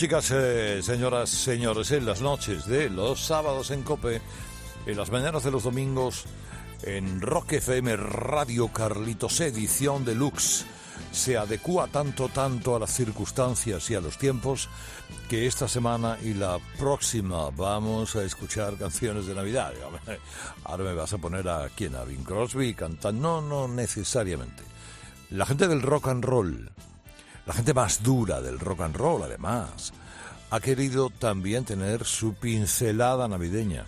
Chicas, eh, señoras, señores, en las noches de los sábados en Cope, en las mañanas de los domingos en Rock FM Radio Carlitos Edición Deluxe se adecua tanto, tanto a las circunstancias y a los tiempos que esta semana y la próxima vamos a escuchar canciones de Navidad. Ahora me vas a poner a quién, a Bing Crosby cantando. No, no necesariamente. La gente del rock and roll, la gente más dura del rock and roll además, ha querido también tener su pincelada navideña.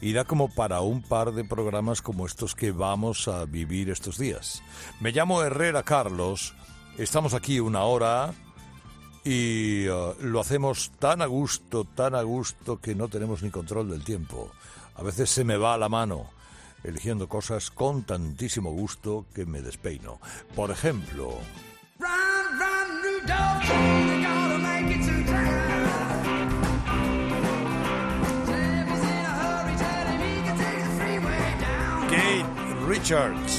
Irá como para un par de programas como estos que vamos a vivir estos días. Me llamo Herrera Carlos, estamos aquí una hora y uh, lo hacemos tan a gusto, tan a gusto que no tenemos ni control del tiempo. A veces se me va la mano eligiendo cosas con tantísimo gusto que me despeino. Por ejemplo... Kate Richards.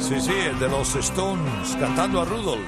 Sí, sí, el de los Stones cantando a Rudolph.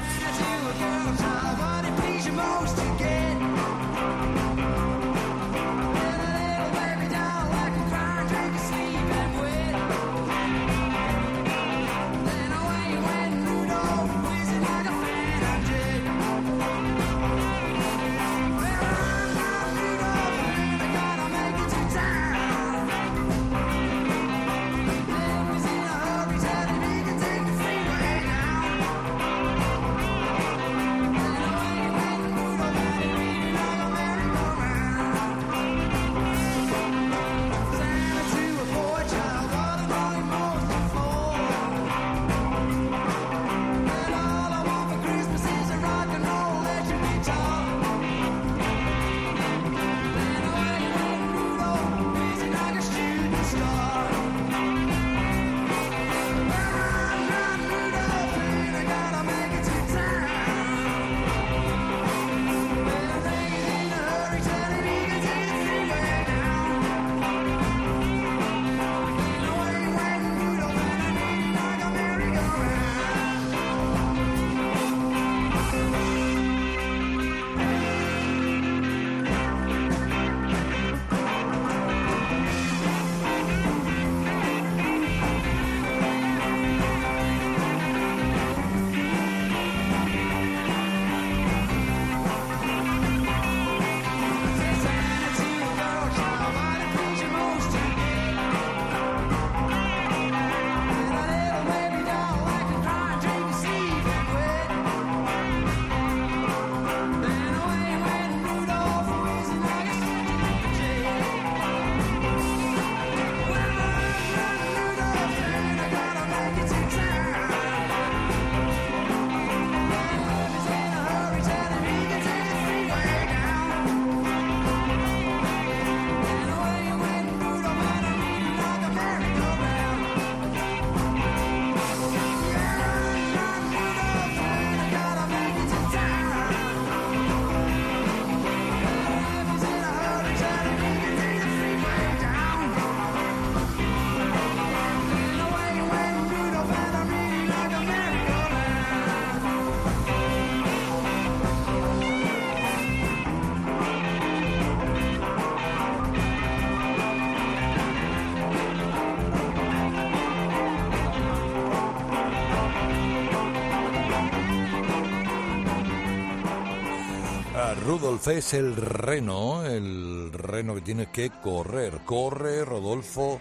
Es el reno, el reno que tiene que correr. Corre, Rodolfo,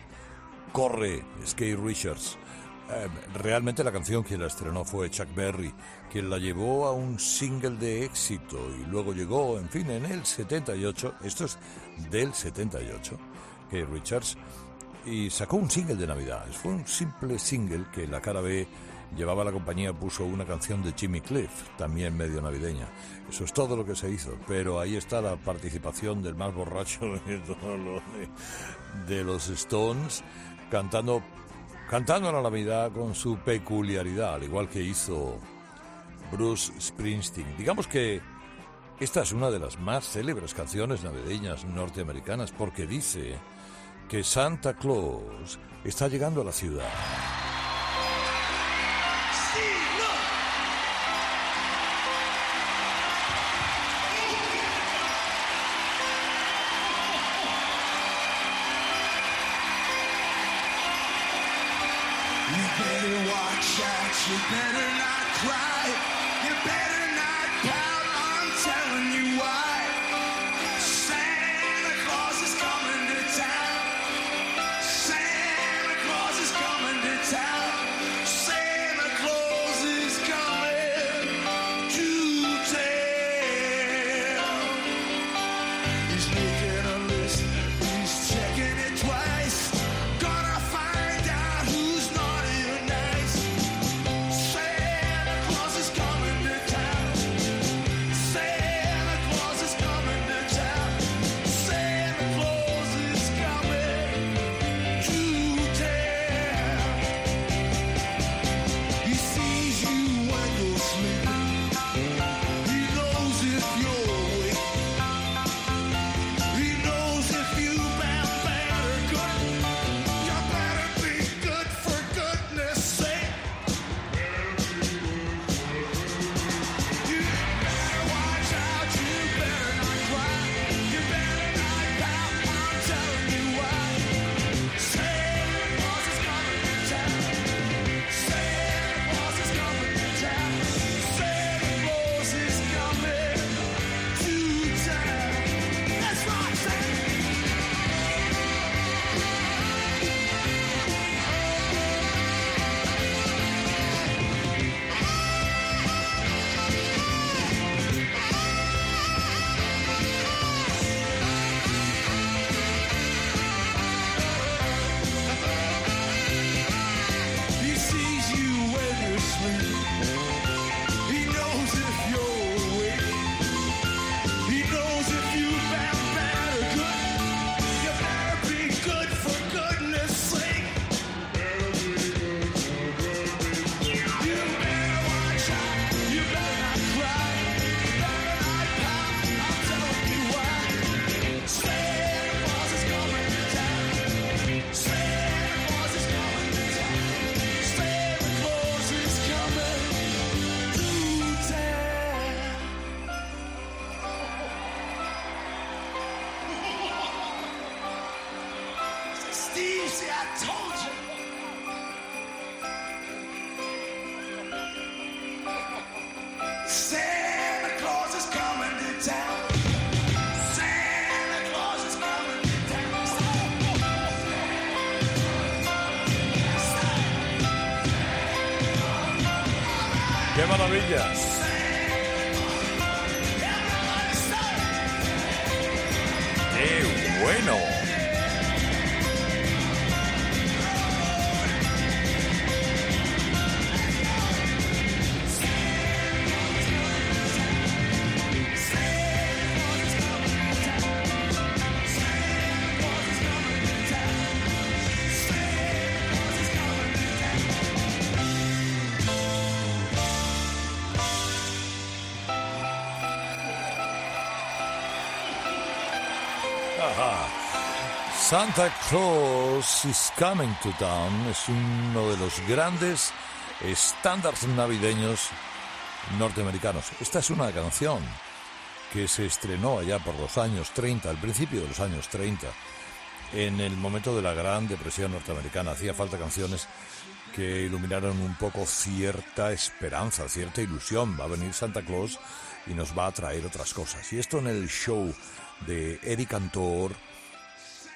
corre, Skate Richards. Eh, realmente la canción quien la estrenó fue Chuck Berry, quien la llevó a un single de éxito y luego llegó, en fin, en el 78, esto es del 78, que Richards, y sacó un single de Navidad. Fue un simple single que la cara B llevaba la compañía, puso una canción de Jimmy Cliff, también medio navideña. Eso es todo lo que se hizo, pero ahí está la participación del más borracho de, los Stones, cantando cantando la Navidad con su peculiaridad, al igual que hizo Bruce Springsteen. Digamos que esta es una de las más célebres canciones navideñas norteamericanas porque dice que Santa Claus está llegando a la ciudad. You better not cry. You better maravilla! ¡Qué bueno! Santa Claus is Coming to Town es uno de los grandes estándares navideños norteamericanos. Esta es una canción que se estrenó allá por los años 30, al principio de los años 30, en el momento de la Gran Depresión norteamericana. Hacía falta canciones que iluminaron un poco cierta esperanza, cierta ilusión. Va a venir Santa Claus y nos va a traer otras cosas. Y esto en el show de Eric Cantor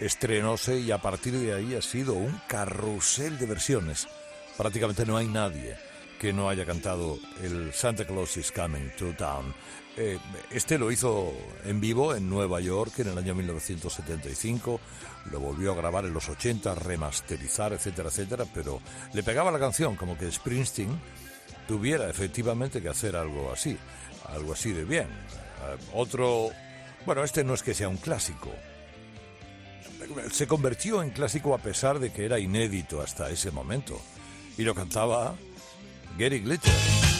estrenóse y a partir de ahí ha sido un carrusel de versiones prácticamente no hay nadie que no haya cantado el Santa Claus is Coming to Town. Eh, este lo hizo en vivo en Nueva York en el año 1975, lo volvió a grabar en los 80, remasterizar, etcétera, etcétera, pero le pegaba la canción como que Springsteen tuviera efectivamente que hacer algo así, algo así de bien. Eh, otro, bueno, este no es que sea un clásico, se convirtió en clásico a pesar de que era inédito hasta ese momento. Y lo cantaba Gary Glitter.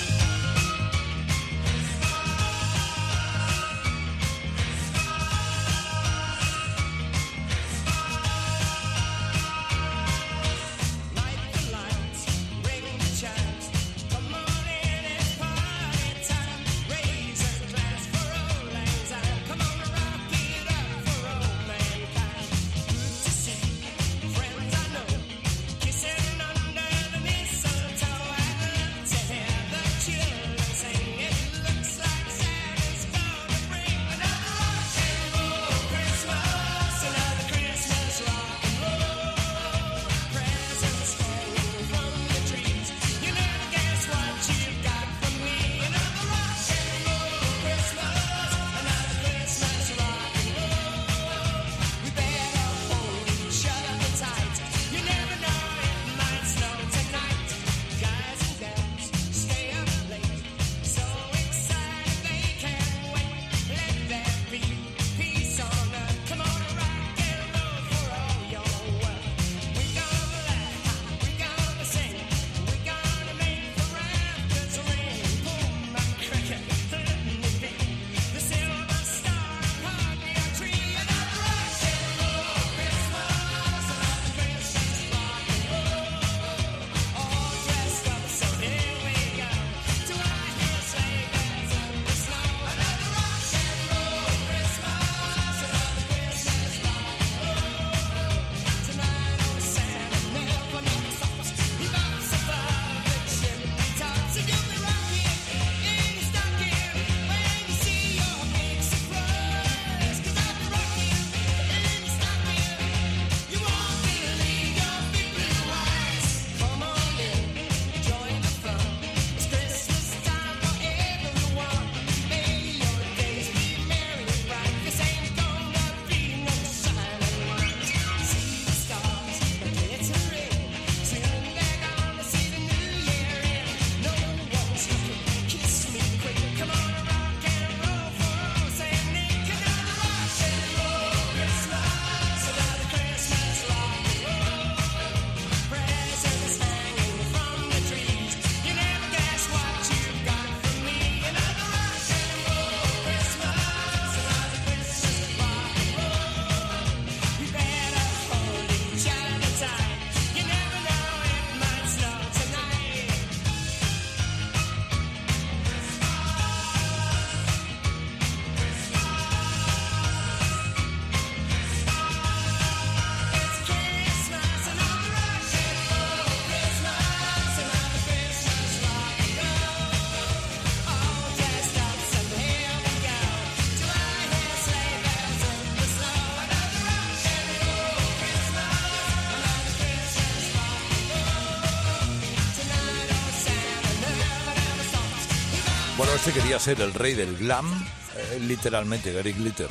Bueno, este quería ser el rey del glam, eh, literalmente Gary Glitter.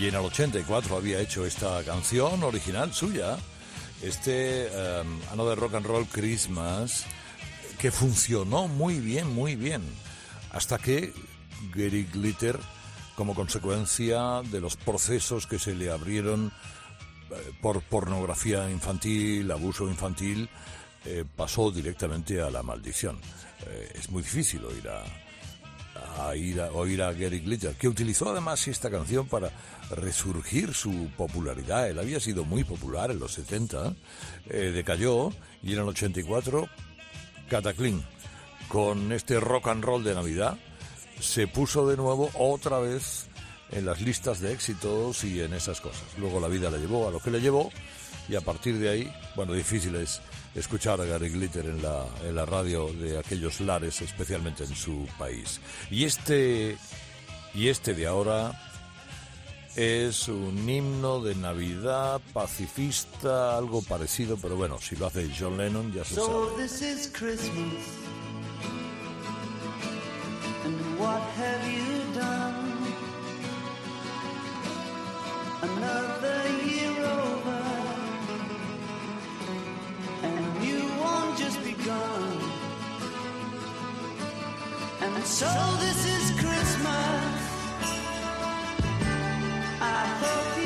Y en el 84 había hecho esta canción original suya, este um, Another Rock and Roll Christmas, que funcionó muy bien, muy bien. Hasta que Gary Glitter, como consecuencia de los procesos que se le abrieron eh, por pornografía infantil, abuso infantil, eh, pasó directamente a la maldición. Eh, es muy difícil oír a, a ir a, oír a Gary Glitter, que utilizó además esta canción para resurgir su popularidad. Él había sido muy popular en los 70, eh, decayó y en el 84, Cataclysm, con este rock and roll de Navidad, se puso de nuevo otra vez en las listas de éxitos y en esas cosas. Luego la vida le llevó a lo que le llevó y a partir de ahí, bueno, difícil es escuchar a Gary Glitter en la, en la radio de aquellos lares, especialmente en su país. Y este, y este de ahora es un himno de Navidad pacifista, algo parecido, pero bueno, si lo hace John Lennon ya se So sabe. this is Christmas. And what have you done? Another year over. Begun. And so this is Christmas. I hope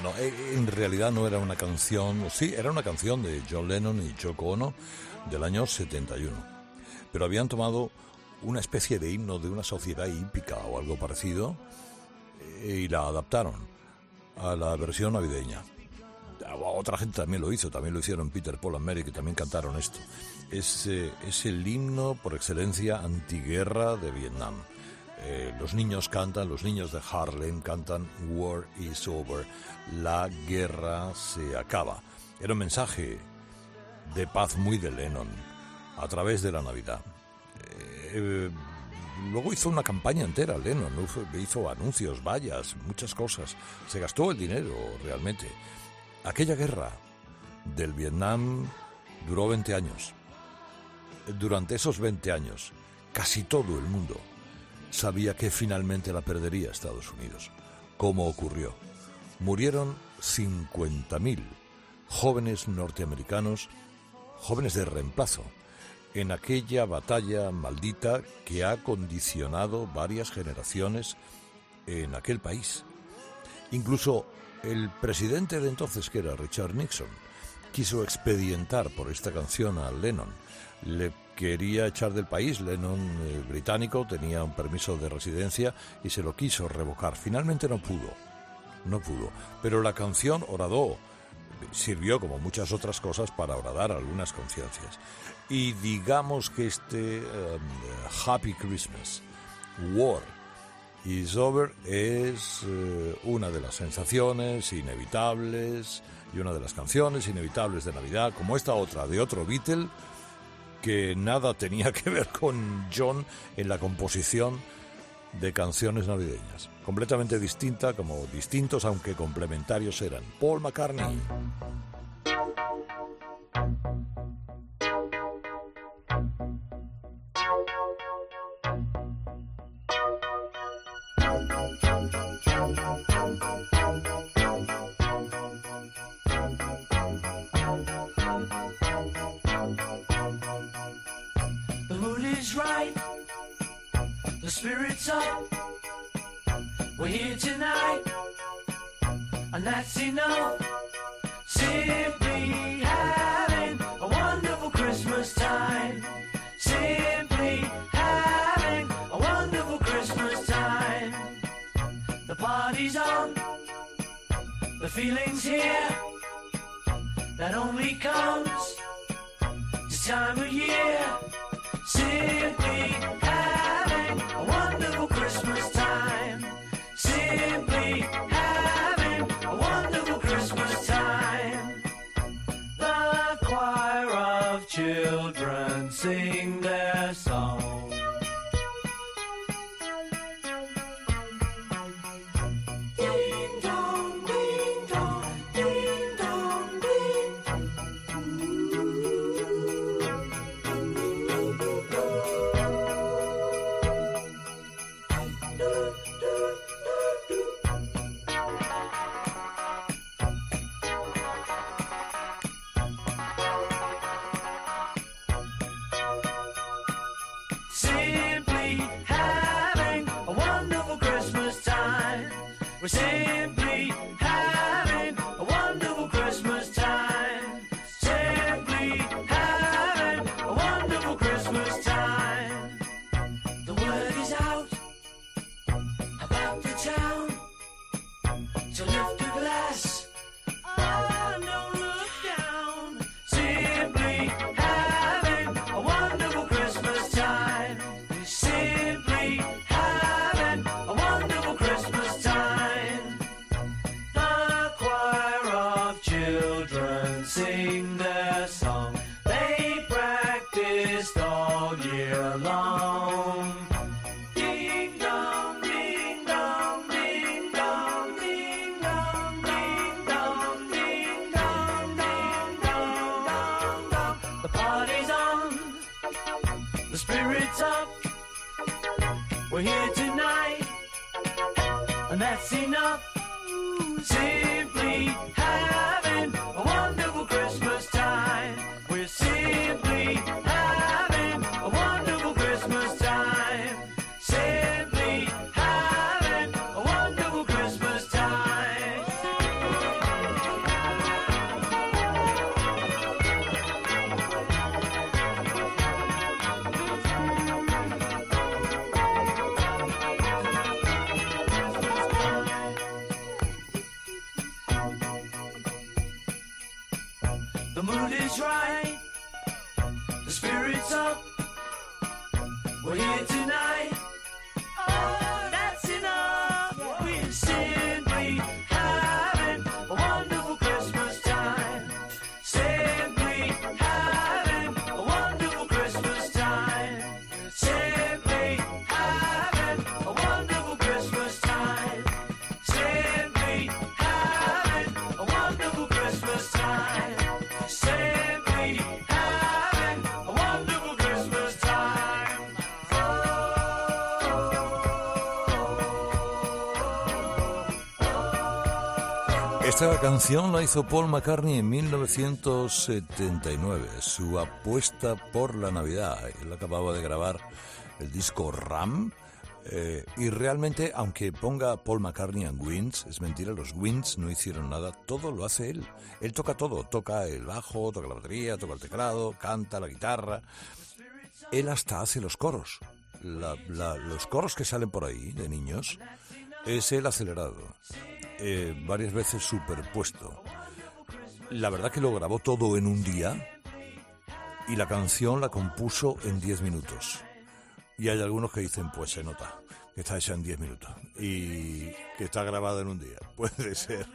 Bueno, eh, en realidad no era una canción, sí, era una canción de John Lennon y Yoko Ono del año 71. Pero habían tomado una especie de himno de una sociedad hípica o algo parecido eh, y la adaptaron a la versión navideña. Ah, Otra gente también lo hizo, también lo hicieron Peter, Paul and Mary, que también cantaron esto. Es, eh, es el himno por excelencia antiguerra de Vietnam. Eh, los niños cantan, los niños de Harlem cantan War is over, la guerra se acaba. Era un mensaje de paz muy de Lennon a través de la Navidad. Eh, luego hizo una campaña entera Lennon, ¿no? Hizo- hizo anuncios, vallas, muchas cosas. Se gastó el dinero realmente. Aquella guerra del Vietnam duró 20 años. Durante esos 20 años, casi todo el mundo sabía que finalmente la perdería Estados Unidos. ¿Cómo ocurrió? Murieron 50.000 jóvenes norteamericanos, jóvenes de reemplazo, en aquella batalla maldita que ha condicionado varias generaciones en aquel país. Incluso el presidente de entonces, que era Richard Nixon, quiso expedientar por esta canción a Lennon. Le quería echar del país. Lennon, eh, británico, tenía un permiso de residencia y se lo quiso revocar. Finalmente no pudo. No pudo. Pero la canción Orador sirvió, como muchas otras cosas, para agradar algunas conciencias. Y digamos que este um, Happy Christmas, War is Over, es eh, una de las sensaciones inevitables y una de las canciones inevitables de Navidad, como esta otra de otro Beatle, que nada tenía que ver con John en la composición de canciones navideñas. Completamente distinta, como distintos aunque complementarios eran. Paul McCartney. Is right. The spirit's up. We're here tonight. And that's enough. Simply having a wonderful Christmas time. Simply having a wonderful Christmas time. The party's on. The feeling's here. That only comes this time of year. Simply Esta canción la hizo Paul McCartney en 1979, su apuesta por la Navidad. Él acababa de grabar el disco Ram. eh, y realmente, aunque ponga Paul McCartney en Wins, es mentira, los Wins no hicieron nada, todo lo hace él. Él toca todo, toca el bajo, toca la batería, toca el teclado, canta la guitarra. Él hasta hace los coros. La- la- los coros que salen por ahí de niños es el acelerado, eh, varias veces superpuesto. la verdad que lo grabó todo en un día y la canción la compuso en 10 minutos. Y hay algunos que dicen, pues se nota que está hecha en 10 minutos y que está grabada en un día. Puede ser,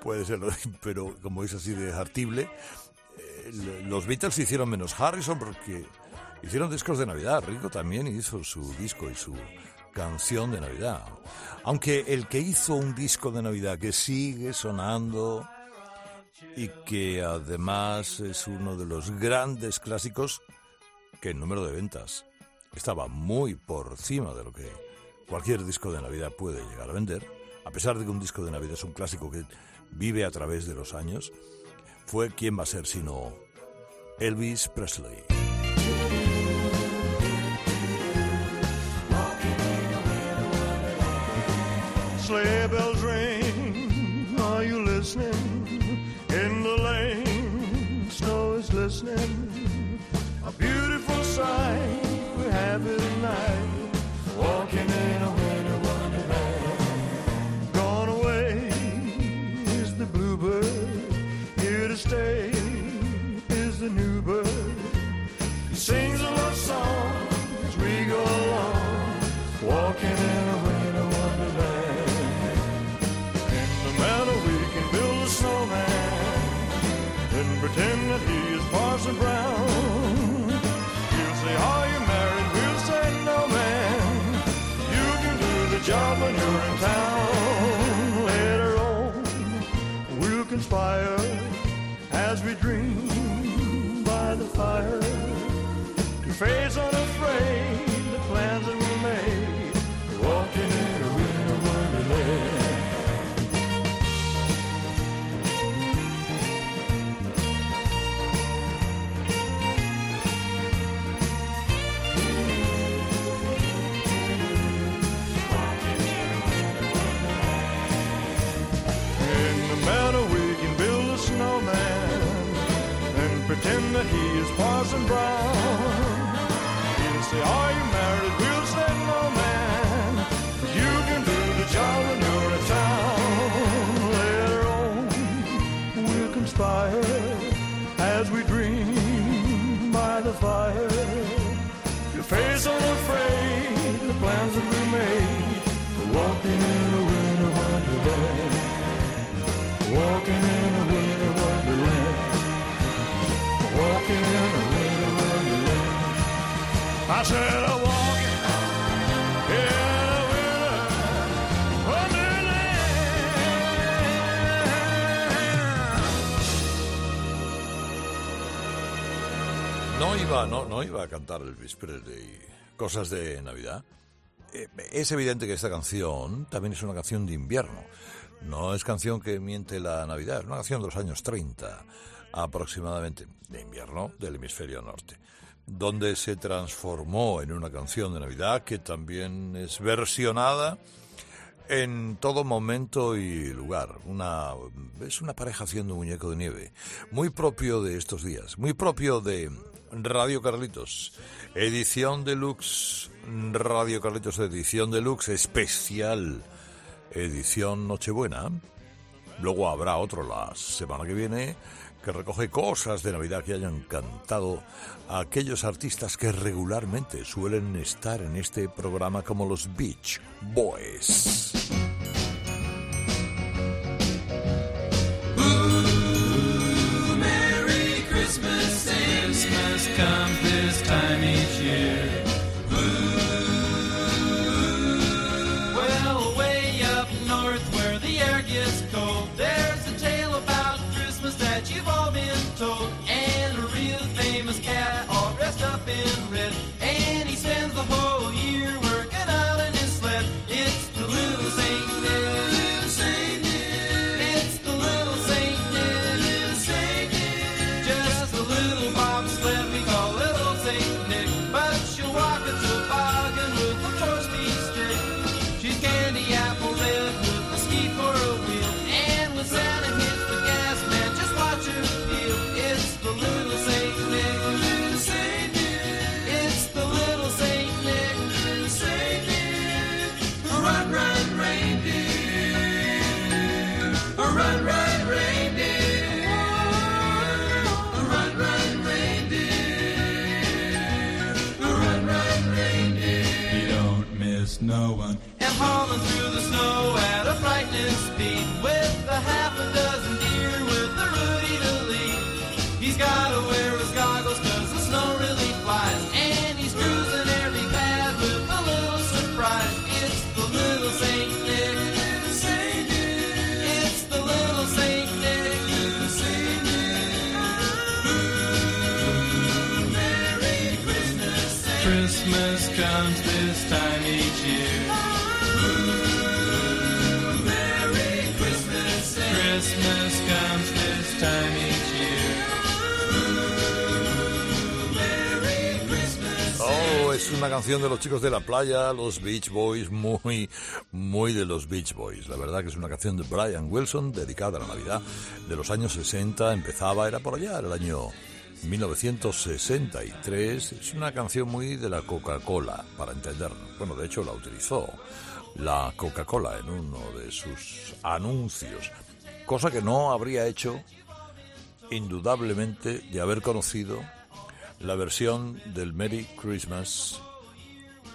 puede ser, pero como es así de artible, eh, los Beatles hicieron menos Harrison porque hicieron discos de Navidad. Rico también hizo su disco y su canción de Navidad. Aunque el que hizo un disco de Navidad que sigue sonando y que además es uno de los grandes clásicos que en número de ventas estaba muy por encima de lo que cualquier disco de Navidad puede llegar a vender, a pesar de que un disco de Navidad es un clásico que vive a través de los años, fue quién va a ser sino Elvis Presley. Sleigh bells ring, are you listening? In the lane, snow is glistening. A beautiful sight, we have it tonight. Walking in a winter wonderland. Gone away is the bluebird, here to stay is the new bird. He sings a love song as we go along, walking in pretend that he is Parson Brown. He'll say, Are you married? We'll say, No, man. You can do the job when you're in town. Later on, we'll conspire as we dream by the fire to face unafraid Parson Brown. He'll say, Are you married? We'll say, No, man. You can do the job when you're in town. Later on, we'll conspire as we dream by the fire. Your face unafraid, no, iba a cantar Elvis Presley cosas de Navidad. Eh, Es evidente que esta canción también es una canción de invierno. No es canción que miente la Navidad, es una canción de los años 30 aproximadamente, de invierno del hemisferio norte, donde se transformó en una canción de Navidad que también es versionada en todo momento y lugar. Una, es una pareja haciendo un muñeco de nieve, muy propio de estos días, muy propio de Radio Carlitos, edición deluxe, Radio Carlitos edición deluxe especial, edición Nochebuena. Luego habrá otro la semana que viene que recoge cosas de Navidad que hayan cantado a aquellos artistas que regularmente suelen estar en este programa como los Beach Boys. Comes this time each year. Well, way up north where the air gets cold, there's a tale about Christmas that you've all been told. And a real famous cat all dressed up in darkness una canción de los chicos de la playa, los Beach Boys, muy, muy de los Beach Boys. La verdad que es una canción de Brian Wilson dedicada a la Navidad de los años 60. Empezaba, era por allá, el año 1963. Es una canción muy de la Coca-Cola, para entendernos. Bueno, de hecho la utilizó la Coca-Cola en uno de sus anuncios, cosa que no habría hecho indudablemente de haber conocido la versión del Merry Christmas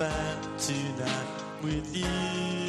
bed tonight with you.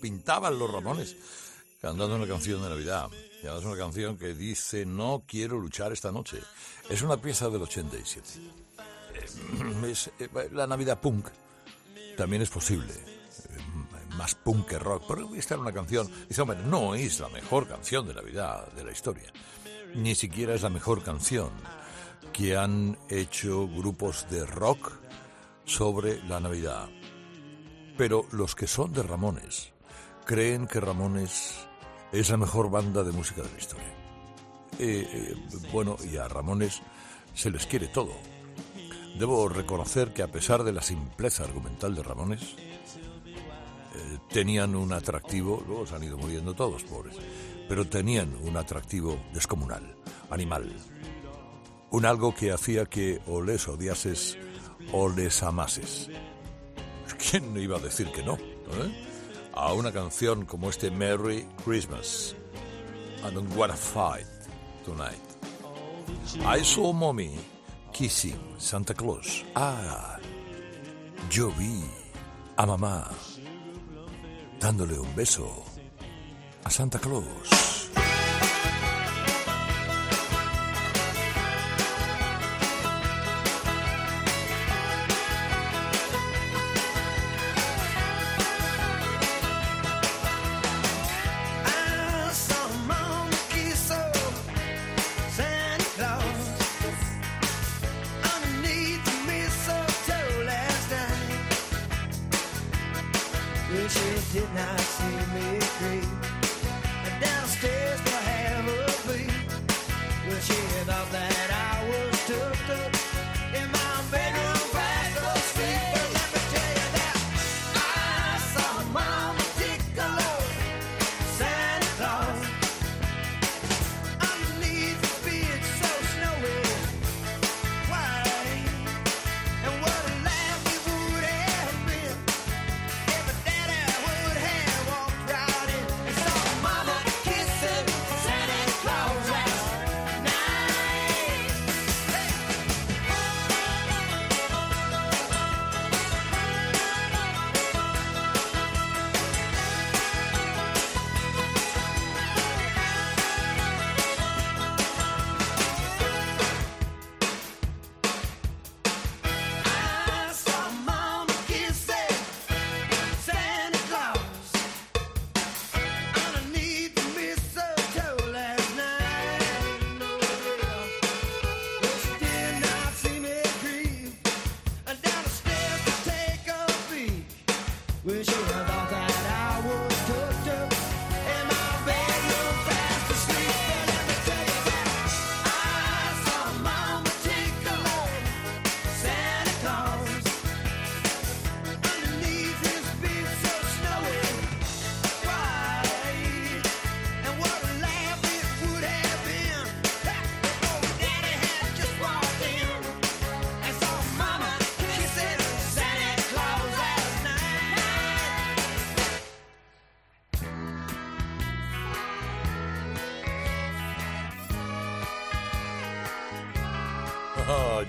Pintaban los Ramones cantando una canción de Navidad. Y además una canción que dice No quiero luchar esta noche. Es una pieza del 87. Eh, eh, la Navidad punk también es posible. Eh, Más punk que rock. Pero esta era una canción. Dice, hombre, no es la mejor canción de Navidad de la historia. Ni siquiera es la mejor canción que han hecho grupos de rock sobre la Navidad. Pero los que son de Ramones creen que Ramones es la mejor banda de música de la historia. Eh, eh, bueno, y a Ramones se les quiere todo. Debo reconocer que a pesar de la simpleza argumental de Ramones, eh, tenían un atractivo, luego se han ido muriendo todos, pobres, pero tenían un atractivo descomunal, animal. Un algo que hacía que o les odiases o les amases. ¿Quién iba a decir que no? eh? A una canción como este Merry Christmas. I don't wanna fight tonight. I saw mommy kissing Santa Claus. Ah, yo vi a mamá dándole un beso a Santa Claus.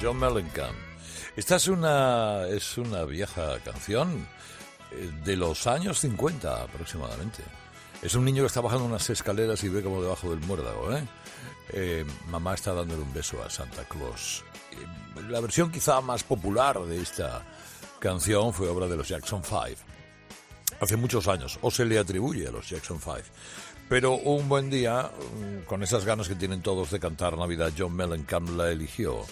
John Mellencamp. Esta es una, es una vieja canción eh, de los años 50 aproximadamente. Es un niño que está bajando unas escaleras y ve como debajo del muérdago, ¿eh? Eh, mamá está dándole un beso a Santa Claus. Eh, La versión quizá más popular de esta canción fue obra de los Jackson 5 hace muchos años, o se le atribuye a los Jackson 5. Pero un buen día, mm, con esas ganas que tienen todos de cantar Navidad, John Mellencamp la eligió.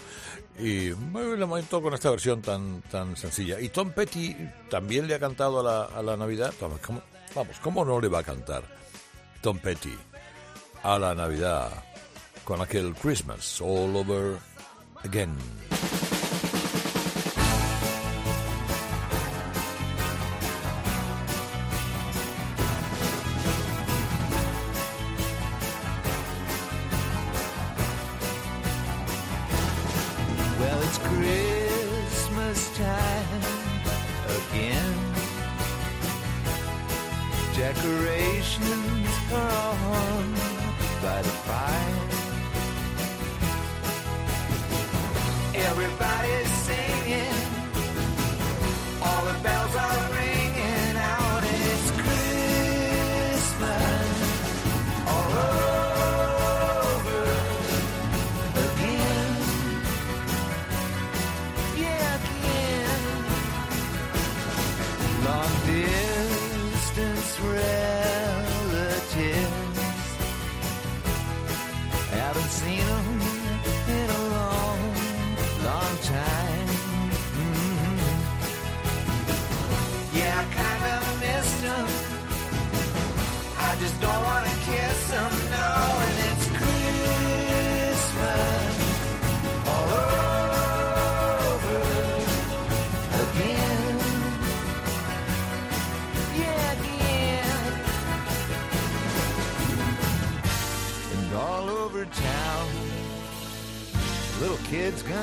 Y le montó con esta versión tan, tan sencilla. Y Tom Petty también le ha cantado a la, a la Navidad. ¿cómo, vamos, ¿cómo no le va a cantar Tom Petty a la Navidad con aquel Christmas all over again?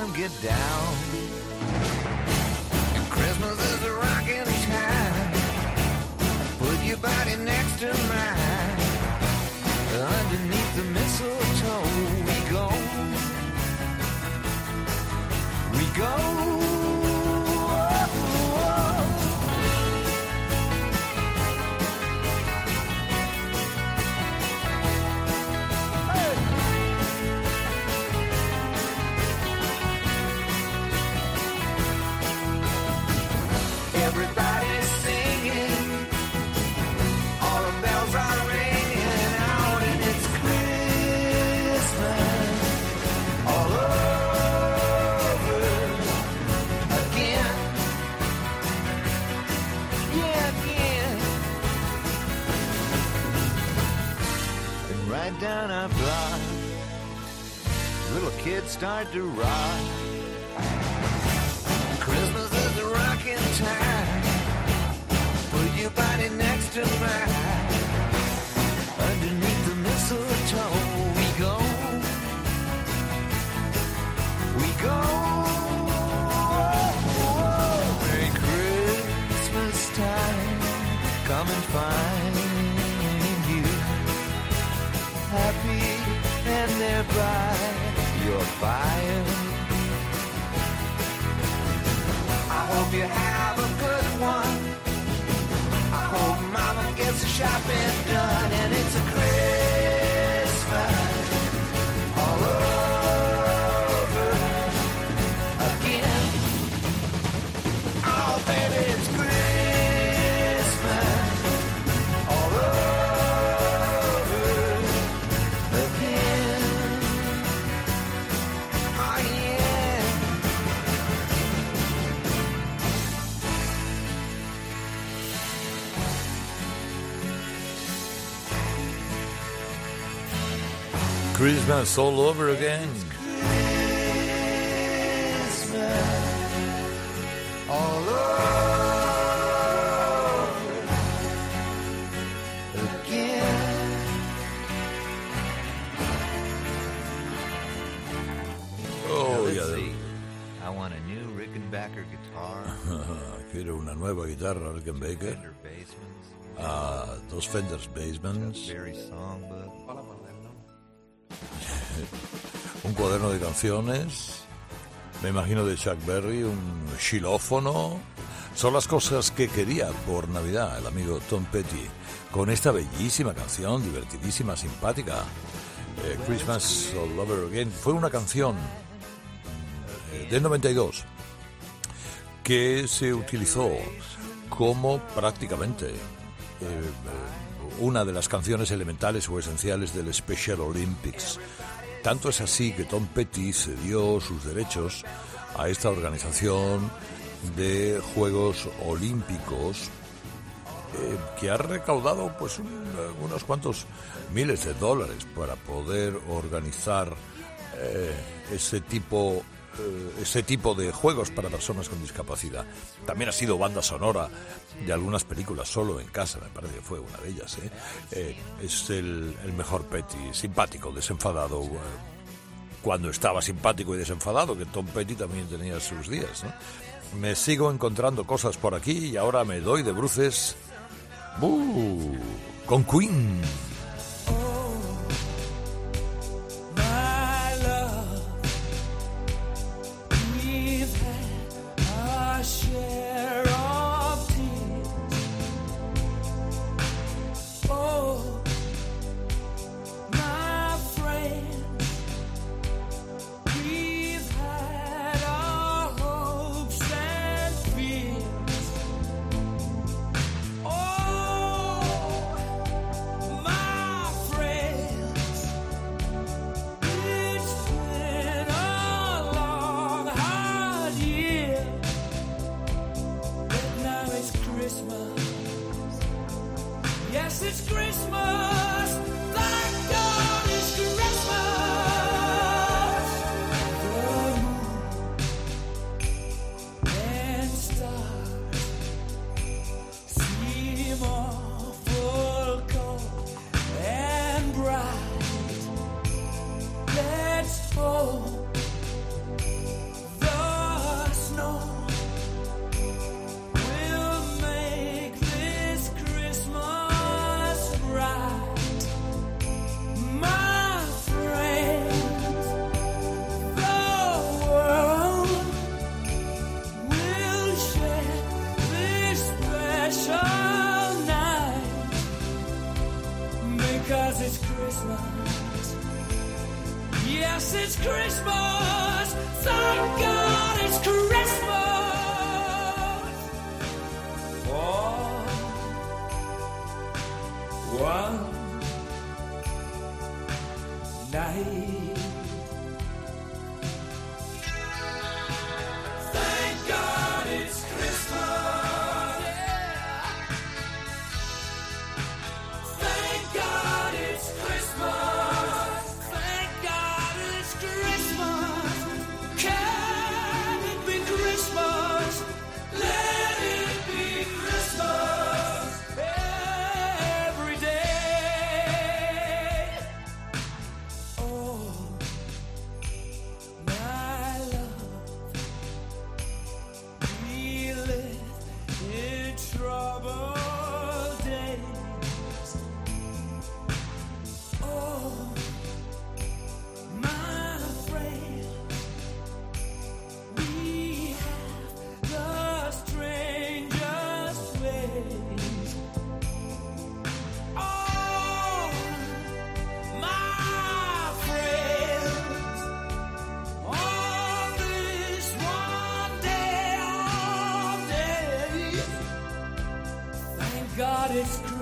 Gonna get down. And Christmas is a rocking time. Put your body next to mine. Underneath the mistletoe, we go. We go. Down our block, little kids start to rock. Christmas is a rocking time. Put your body next to mine. Underneath the mistletoe, we go. We go. Merry Christmas time. Come and find and thereby your fire. I hope you have a good one. I hope mama gets the shopping done and it's a Christmas Christmas all over again. all over again. Oh, ya see. I want a new Rickenbacker guitar, Quiero una nueva guitarra Rickenbacker, Fender Basements, a ah, dos Fenders Basements, Berry Songbook, un cuaderno de canciones, me imagino de Chuck Berry, un xilófono. Son las cosas que quería por Navidad el amigo Tom Petty, con esta bellísima canción, divertidísima, simpática. eh, Christmas All Over Again. Fue una canción eh, del 92 que se utilizó como prácticamente eh, eh, una de las canciones elementales o esenciales del Special Olympics. Tanto es así que Tom Petty cedió sus derechos a esta organización de Juegos Olímpicos eh, que ha recaudado pues un- unos cuantos miles de dólares para poder organizar eh, ese tipo ese tipo de juegos para personas con discapacidad. También ha sido banda sonora de algunas películas solo en casa, me parece que fue una de ellas. ¿eh? Eh, es el, mejor Petty, simpático, desenfadado. eh, cuando estaba simpático y desenfadado, que Tom Petty también tenía sus días. Me sigo encontrando cosas por aquí y ahora me doy de bruces ¡Buh! con Queen.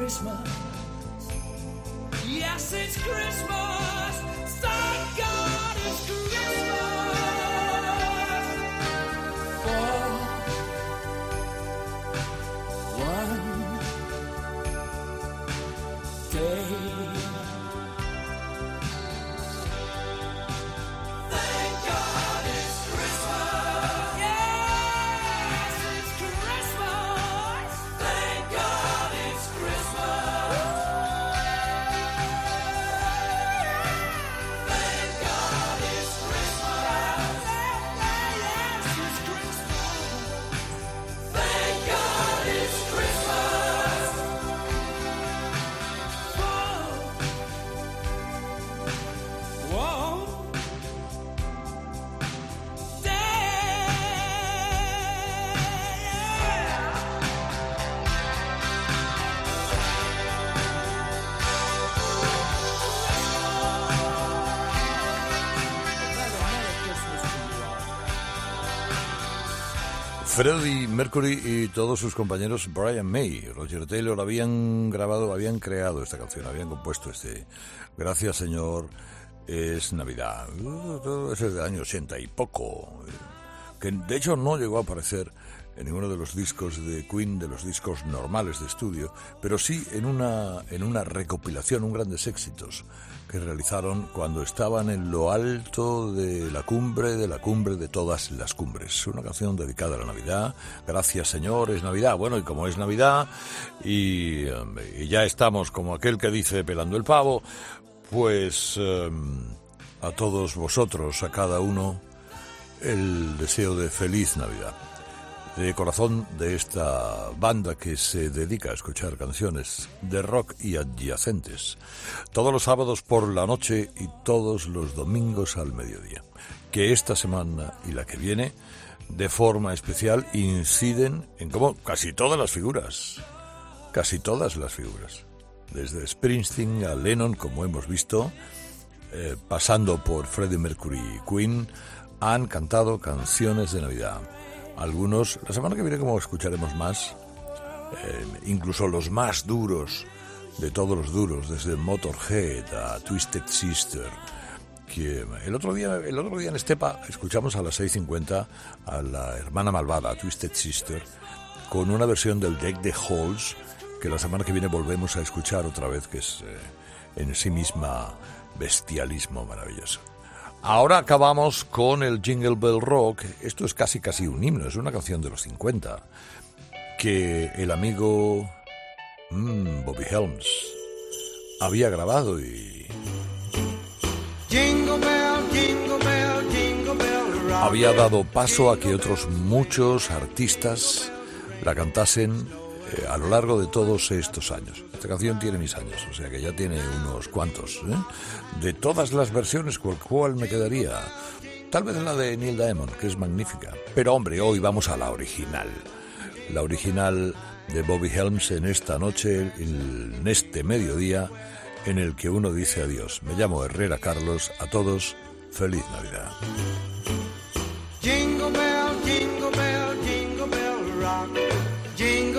Christmas. Freddie Mercury y todos sus compañeros Brian May, Roger Taylor habían grabado, habían creado esta canción, habían compuesto este Gracias Señor, es Navidad. Es del año 80 y poco. Que de hecho no llegó a aparecer en ninguno de los discos de Queen, de los discos normales de estudio, pero sí en una, en una recopilación, un grandes éxitos que realizaron cuando estaban en lo alto de la cumbre, de la cumbre de todas las cumbres. Una canción dedicada a la Navidad. Gracias Señor, es Navidad. Bueno, y como es Navidad y, eh, y ya estamos como aquel que dice pelando el pavo, pues eh, a todos vosotros, a cada uno, el deseo de feliz Navidad de corazón de esta banda que se dedica a escuchar canciones de rock y adyacentes todos los sábados por la noche y todos los domingos al mediodía. Que esta semana y la que viene, de forma especial, inciden en como casi todas las figuras, casi todas las figuras, desde Springsteen a Lennon, como hemos visto, eh, pasando por Freddie Mercury y Queen, han cantado canciones de Navidad. Algunos, la semana que viene como escucharemos más, incluso los más duros de todos los duros, desde Motorhead a Twisted Sister, que el otro día, el otro día en Estepa escuchamos a las 6.50 a la hermana malvada, Twisted Sister, con una versión del Deck de Halls, que la semana que viene volvemos a escuchar otra vez, que es eh, en sí misma bestialismo maravilloso. Ahora acabamos con el Jingle Bell Rock. Esto es casi casi un himno, es una canción de los 50 que el amigo mm, Bobby Helms había grabado y Jingle bell, jingle bell, jingle bell rock. había dado paso a que otros muchos artistas la cantasen eh, a lo largo de todos estos años. Esta canción tiene mis años, o sea que ya tiene unos cuantos. ¿eh? De todas las versiones, ¿cuál, cuál me quedaría? Tal vez la de Neil Diamond, que es magnífica. Pero hombre, hoy vamos a la original. La original de Bobby Helms en esta noche, en este mediodía, en el que uno dice adiós. Me llamo Herrera Carlos, a todos, Feliz Navidad. Jingle bell, jingle bell, jingle bell rock.